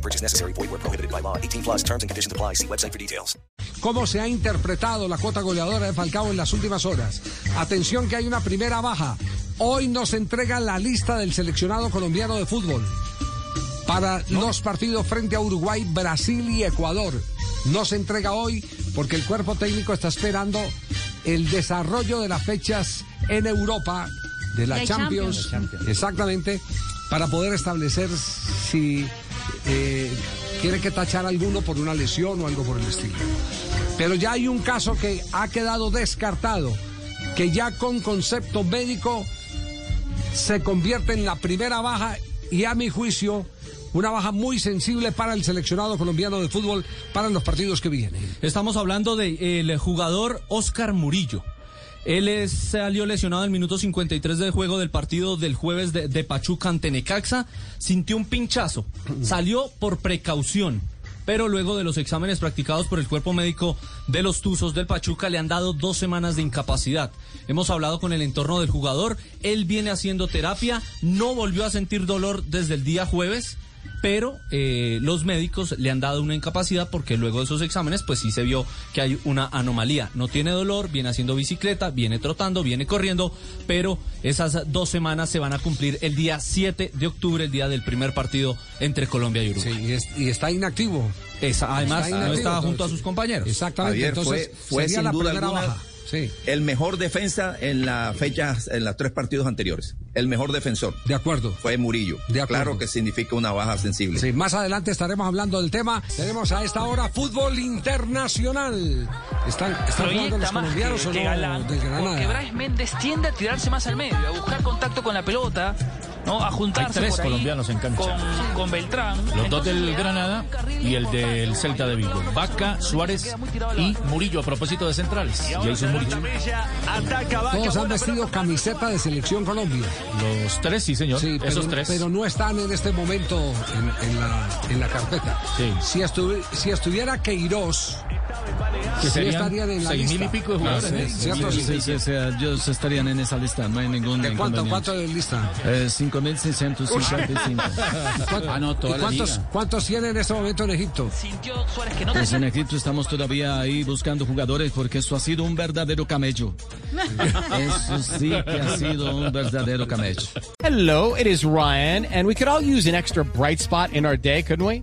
No purchase necessary. Void where prohibited by law. 18 plus terms and conditions apply. See website for details. ¿Cómo se ha interpretado la cuota goleadora de Falcao en las últimas horas? Atención que hay una primera baja. Hoy nos entrega la lista del seleccionado colombiano de fútbol para los partidos frente a Uruguay, Brasil y Ecuador. No se entrega hoy porque el cuerpo técnico está esperando el desarrollo de las fechas en Europa de la De Champions, Champions. exactamente, para poder establecer si eh, quiere que tachar alguno por una lesión o algo por el estilo. Pero ya hay un caso que ha quedado descartado, que ya con concepto médico se convierte en la primera baja y a mi juicio una baja muy sensible para el seleccionado colombiano de fútbol para los partidos que vienen. Estamos hablando del jugador Oscar Murillo. Él es- salió lesionado en el minuto 53 del juego del partido del jueves de, de Pachuca ante Necaxa. Sintió un pinchazo. Salió por precaución. Pero luego de los exámenes practicados por el cuerpo médico de los Tuzos del Pachuca le han dado dos semanas de incapacidad. Hemos hablado con el entorno del jugador. Él viene haciendo terapia. No volvió a sentir dolor desde el día jueves pero eh, los médicos le han dado una incapacidad porque luego de esos exámenes pues sí se vio que hay una anomalía. No tiene dolor, viene haciendo bicicleta, viene trotando, viene corriendo, pero esas dos semanas se van a cumplir el día 7 de octubre, el día del primer partido entre Colombia y Uruguay. Sí, y, es- y está inactivo. Esa- además, Está no estaba junto a sus compañeros. Exactamente. Javier entonces fue, fue sería sin la duda primera alguna baja. Sí, el mejor defensa en las fechas, en los tres partidos anteriores. El mejor defensor de acuerdo. fue Murillo. De acuerdo. Claro que significa una baja sensible. Sí, más adelante estaremos hablando del tema. Tenemos a esta hora fútbol internacional. ¿Están, están jugando los colombianos que, o que no Galán, del porque? Brais Méndez tiende a tirarse más al medio, a buscar contacto con la pelota, ¿no? a juntarse Hay tres por ahí colombianos en cancha. Con, con Beltrán. Los dos del Granada y el del Celta de Vigo. Vaca, Suárez y Murillo a propósito de centrales. Jason Murillo. Todos han vestido camiseta de selección Colombia. Los tres, sí, señor. Sí, pero, Esos tres. pero no están en este momento en, en la, en la carpeta. Sí. Si, estuvi- si estuviera Queiroz, que sí serían la seis mil lista. y pico de jugadores. Ah, ¿eh? sí, ¿cierto? Sí. Sí, sí, sí, ellos estarían en esa lista, no hay ningún ¿De cuánto, cuánto de lista? Eh, 5.655. ¿Cuánto- Ah, no, toda ¿Y la cuántos, liga. cuántos tiene en este momento en Egipto? No Pues en Egipto estamos todavía ahí buscando jugadores porque esto ha sido un verdadero camello. Eso sí que ha sido un verdadero camello. Hello, it is Ryan, and we could all use an extra bright spot in our day, couldn't we?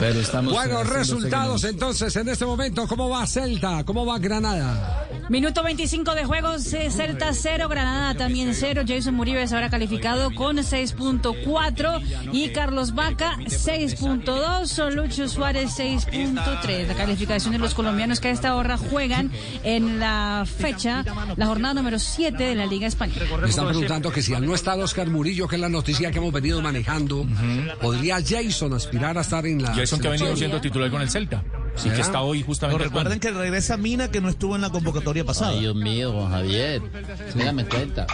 Pero estamos Bueno, resultados entonces en este momento. ¿Cómo va Celta? ¿Cómo va Granada? Minuto 25 de juego, Celta 0, Granada también 0. Jason Murillo es ahora calificado con 6.4 y Carlos Vaca 6.2, Lucho Suárez 6.3. La calificación de los colombianos que a esta hora juegan en la fecha, la jornada número 7 de la Liga Española. Me están preguntando que si al no estar Oscar Murillo, que es la noticia que hemos venido manejando, ¿podría Jason aspirar a estar en la Jason que ha venido siendo titular con el Celta. ¿Será? que está hoy justamente recuerden que regresa Mina, que no estuvo en la convocatoria pasada. Dios mío, Javier, dígame cuenta.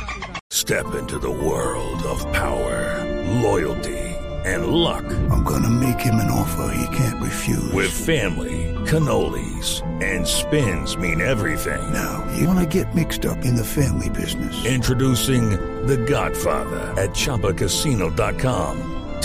Step into the world of power, loyalty, and luck. I'm gonna make him an offer he can't refuse. With family, cannolis, and spins mean everything. Now, you wanna get mixed up in the family business. Introducing The Godfather at ChumbaCasino.com.